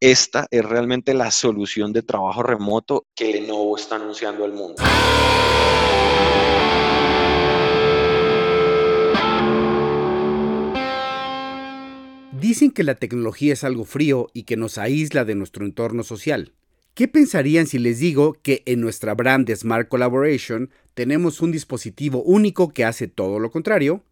esta es realmente la solución de trabajo remoto que Lenovo está anunciando al mundo. Dicen que la tecnología es algo frío y que nos aísla de nuestro entorno social. ¿Qué pensarían si les digo que en nuestra brand Smart Collaboration tenemos un dispositivo único que hace todo lo contrario?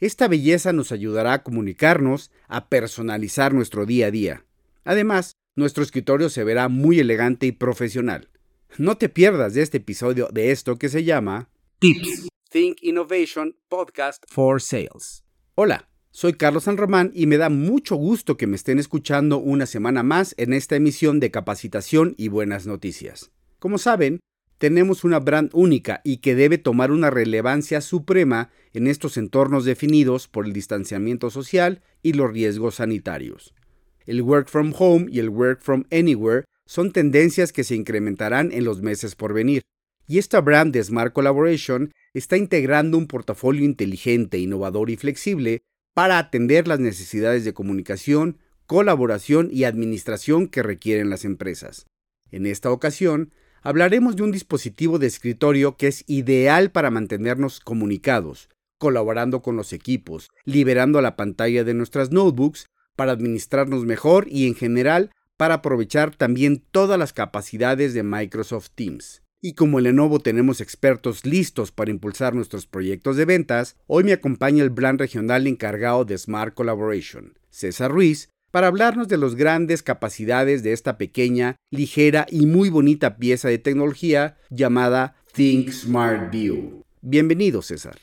Esta belleza nos ayudará a comunicarnos, a personalizar nuestro día a día. Además, nuestro escritorio se verá muy elegante y profesional. No te pierdas de este episodio de esto que se llama Tips Think Innovation Podcast for Sales. Hola. Soy Carlos San Román y me da mucho gusto que me estén escuchando una semana más en esta emisión de capacitación y buenas noticias. Como saben, tenemos una brand única y que debe tomar una relevancia suprema en estos entornos definidos por el distanciamiento social y los riesgos sanitarios. El work from home y el work from anywhere son tendencias que se incrementarán en los meses por venir. Y esta brand de Smart Collaboration está integrando un portafolio inteligente, innovador y flexible para atender las necesidades de comunicación, colaboración y administración que requieren las empresas. En esta ocasión, hablaremos de un dispositivo de escritorio que es ideal para mantenernos comunicados, colaborando con los equipos, liberando la pantalla de nuestras notebooks para administrarnos mejor y en general para aprovechar también todas las capacidades de Microsoft Teams. Y como en Lenovo tenemos expertos listos para impulsar nuestros proyectos de ventas, hoy me acompaña el plan regional encargado de Smart Collaboration, César Ruiz, para hablarnos de las grandes capacidades de esta pequeña, ligera y muy bonita pieza de tecnología llamada Think Smart View. Bienvenido, César.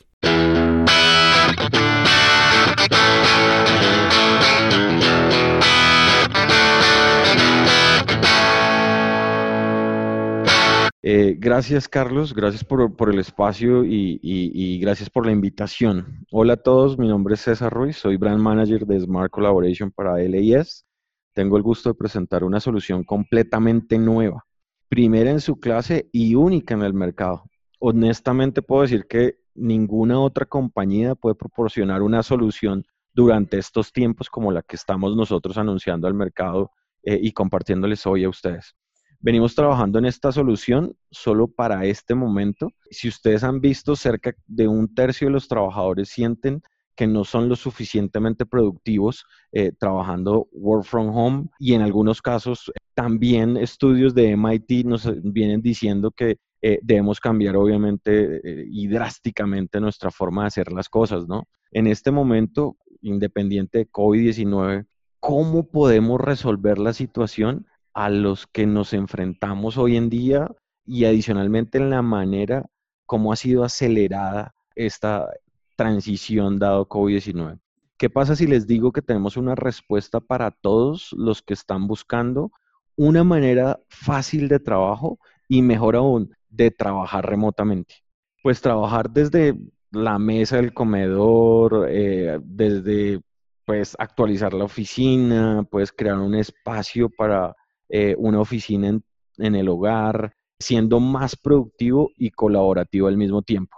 Eh, gracias, Carlos. Gracias por, el espacio y, gracias por la invitación. Hola a todos, mi nombre es César Ruiz, soy Brand Manager de Smart Collaboration para LIS. Tengo el gusto de presentar una solución completamente nueva, primera en su clase y única en el mercado. Honestamente puedo decir que ninguna otra compañía puede proporcionar una solución durante estos tiempos como la que estamos nosotros anunciando al mercado eh, y compartiéndoles hoy a ustedes. Venimos trabajando en esta solución solo para este momento. Si ustedes han visto, cerca de un tercio de los trabajadores sienten que no son lo suficientemente productivos eh, trabajando work from home y en algunos casos también estudios de MIT nos vienen diciendo que eh, debemos cambiar obviamente eh, y drásticamente nuestra forma de hacer las cosas, ¿no? En este momento, independiente de COVID-19, ¿cómo podemos resolver la situación? A los que nos enfrentamos hoy en día y adicionalmente en la manera como ha sido acelerada esta transición dado COVID-19. ¿Qué pasa si les digo que tenemos una respuesta para todos los que están buscando una manera fácil de trabajo y mejor aún de trabajar remotamente? Pues trabajar desde la mesa del comedor, eh, desde pues actualizar la oficina, puedes crear un espacio para eh, una oficina en, el hogar, siendo más productivo y colaborativo al mismo tiempo.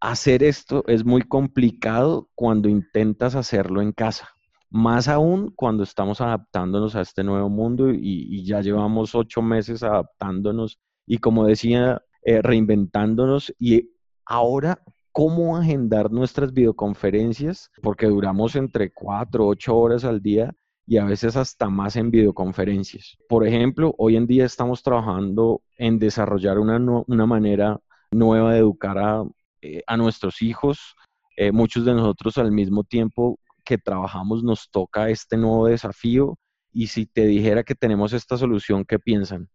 Hacer esto es muy complicado cuando intentas hacerlo en casa, más aún cuando estamos adaptándonos a este nuevo mundo y, ya llevamos ocho meses adaptándonos y como decía, eh, reinventándonos y ahora cómo agendar nuestras videoconferencias, porque duramos entre cuatro, ocho horas al día y a veces hasta más en videoconferencias. Por ejemplo, hoy en día estamos trabajando en desarrollar una, manera nueva de educar a, eh, nuestros hijos. Eh, muchos de nosotros al mismo tiempo que trabajamos nos toca este nuevo desafío y si te dijera que tenemos esta solución, ¿qué piensan?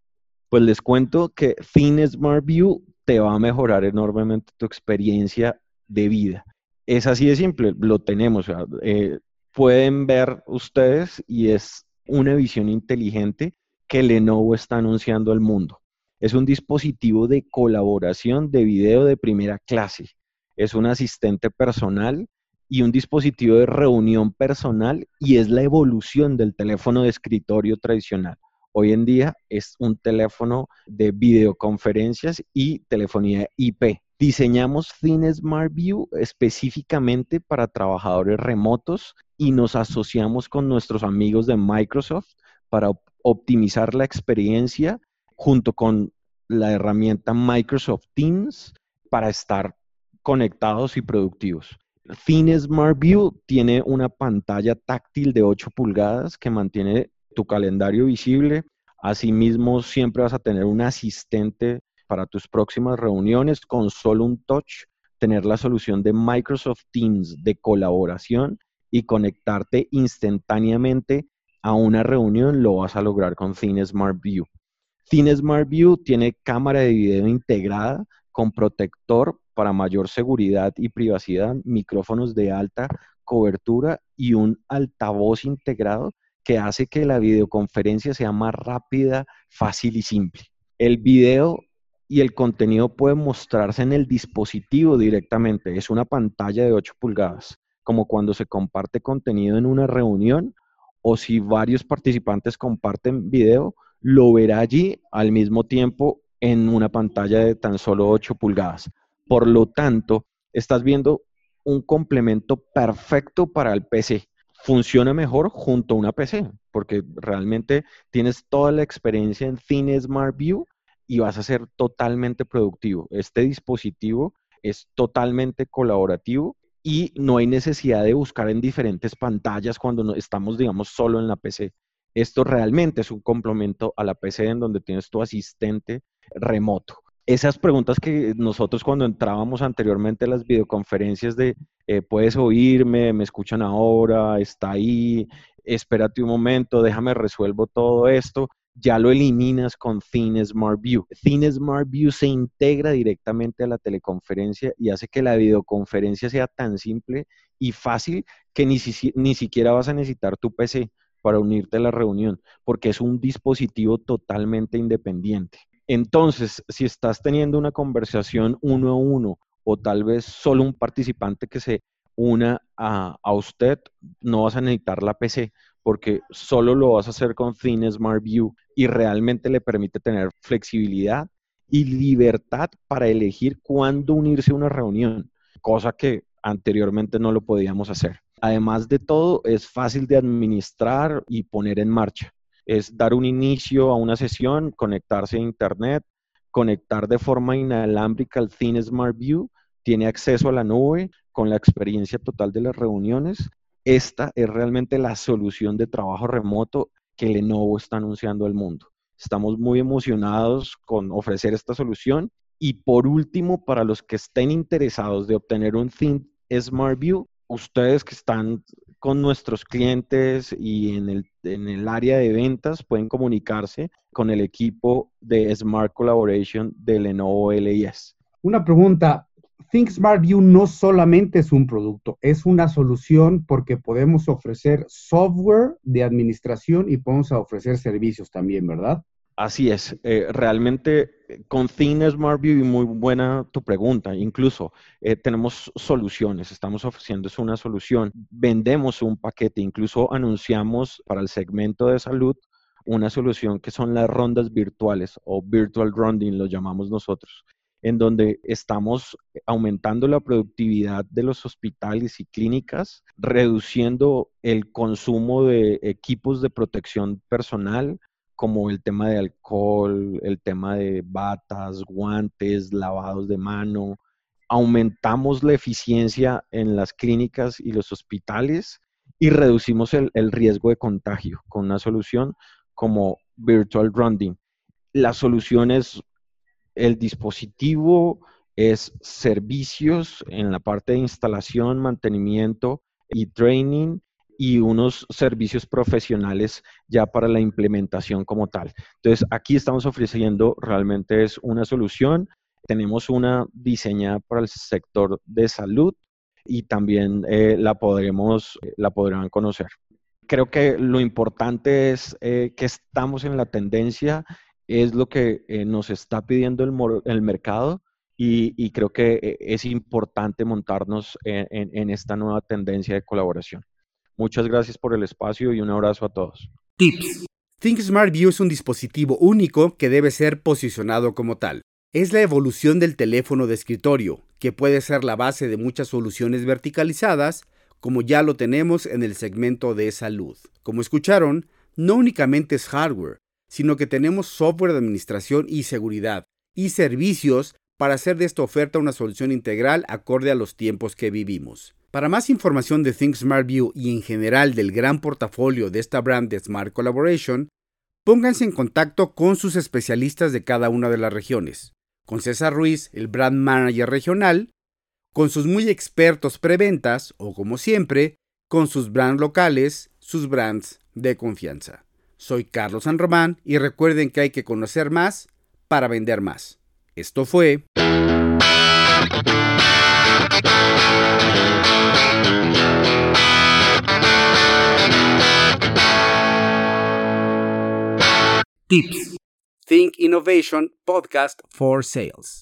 Pues les cuento que Thin Smart View te va a mejorar enormemente tu experiencia de vida. Es así de simple, lo tenemos. Eh, pueden ver ustedes y es una visión inteligente que Lenovo está anunciando al mundo. Es un dispositivo de colaboración de video de primera clase. Es un asistente personal y un dispositivo de reunión personal y es la evolución del teléfono de escritorio tradicional. Hoy en día es un teléfono de videoconferencias y telefonía IP. Diseñamos Thin Smart View específicamente para trabajadores remotos y nos asociamos con nuestros amigos de Microsoft para optimizar la experiencia junto con la herramienta Microsoft Teams para estar conectados y productivos. Thin Smart View tiene una pantalla táctil de 8 pulgadas que mantiene tu calendario visible. Asimismo, siempre vas a tener un asistente para tus próximas reuniones con solo un touch, tener la solución de Microsoft Teams de colaboración y conectarte instantáneamente a una reunión, lo vas a lograr con Thin Smart View. Thin Smart View tiene cámara de video integrada con protector para mayor seguridad y privacidad, micrófonos de alta cobertura y un altavoz integrado que hace que la videoconferencia sea más rápida, fácil y simple. El video y el contenido puede mostrarse en el dispositivo directamente. Es una pantalla de 8 pulgadas, como cuando se comparte contenido en una reunión o si varios participantes comparten video, lo verá allí al mismo tiempo en una pantalla de tan solo 8 pulgadas. Por lo tanto, estás viendo un complemento perfecto para el PC. Funciona mejor junto a una PC, porque realmente tienes toda la experiencia en Thin Smart View y vas a ser totalmente productivo. Este dispositivo es totalmente colaborativo y no hay necesidad de buscar en diferentes pantallas cuando estamos, digamos, solo en la PC. Esto realmente es un complemento a la PC en donde tienes tu asistente remoto. Esas preguntas que nosotros cuando entrábamos anteriormente a las videoconferencias de eh, puedes oírme, me escuchan ahora, está ahí, espérate un momento, déjame resuelvo todo esto, ya lo eliminas con Thin Smart View. Thin Smart View se integra directamente a la teleconferencia y hace que la videoconferencia sea tan simple y fácil que ni, siquiera vas a necesitar tu PC para unirte a la reunión, porque es un dispositivo totalmente independiente. Entonces, si estás teniendo una conversación uno a uno o tal vez solo un participante que se una a, usted, no vas a necesitar la PC porque solo lo vas a hacer con Thin Smart View y realmente le permite tener flexibilidad y libertad para elegir cuándo unirse a una reunión, cosa que anteriormente no lo podíamos hacer. Además de todo, es fácil de administrar y poner en marcha es dar un inicio a una sesión, conectarse a Internet, conectar de forma inalámbrica al Thin Smart View, tiene acceso a la nube con la experiencia total de las reuniones. Esta es realmente la solución de trabajo remoto que Lenovo está anunciando al mundo. Estamos muy emocionados con ofrecer esta solución. Y por último, para los que estén interesados de obtener un Thin Smart View, ustedes que están con nuestros clientes y en el, en el área de ventas pueden comunicarse con el equipo de Smart Collaboration de Lenovo LIS. Una pregunta, Think Smart no solamente es un producto, es una solución porque podemos ofrecer software de administración y podemos ofrecer servicios también, ¿verdad? Así es, eh, realmente con Thin Smart View, y muy buena tu pregunta, incluso eh, tenemos soluciones, estamos ofreciendo una solución, vendemos un paquete, incluso anunciamos para el segmento de salud una solución que son las rondas virtuales o virtual rounding, lo llamamos nosotros, en donde estamos aumentando la productividad de los hospitales y clínicas, reduciendo el consumo de equipos de protección personal, como el tema de alcohol, el tema de batas, guantes, lavados de mano. Aumentamos la eficiencia en las clínicas y los hospitales y reducimos el, riesgo de contagio con una solución como Virtual Rounding. La solución es el dispositivo, es servicios en la parte de instalación, mantenimiento y training y unos servicios profesionales ya para la implementación como tal. Entonces, aquí estamos ofreciendo realmente es una solución. Tenemos una diseñada para el sector de salud y también eh, la podremos, la podrán conocer. Creo que lo importante es eh, que estamos en la tendencia, es lo que eh, nos está pidiendo el, el mercado y, creo que es importante montarnos en esta nueva tendencia de colaboración. Muchas gracias por el espacio y un abrazo a todos. Tips. Think Smart View es un dispositivo único que debe ser posicionado como tal. Es la evolución del teléfono de escritorio, que puede ser la base de muchas soluciones verticalizadas, como ya lo tenemos en el segmento de salud. Como escucharon, no únicamente es hardware, sino que tenemos software de administración y seguridad y servicios para hacer de esta oferta una solución integral acorde a los tiempos que vivimos. Para más información de Think Smart View y en general del gran portafolio de esta brand de Smart Collaboration, pónganse en contacto con sus especialistas de cada una de las regiones, con César Ruiz, el brand manager regional, con sus muy expertos preventas o como siempre, con sus brands locales, sus brands de confianza. Soy Carlos San Román y recuerden que hay que conocer más para vender más. Esto fue... Tips. Think Innovation Podcast for Sales.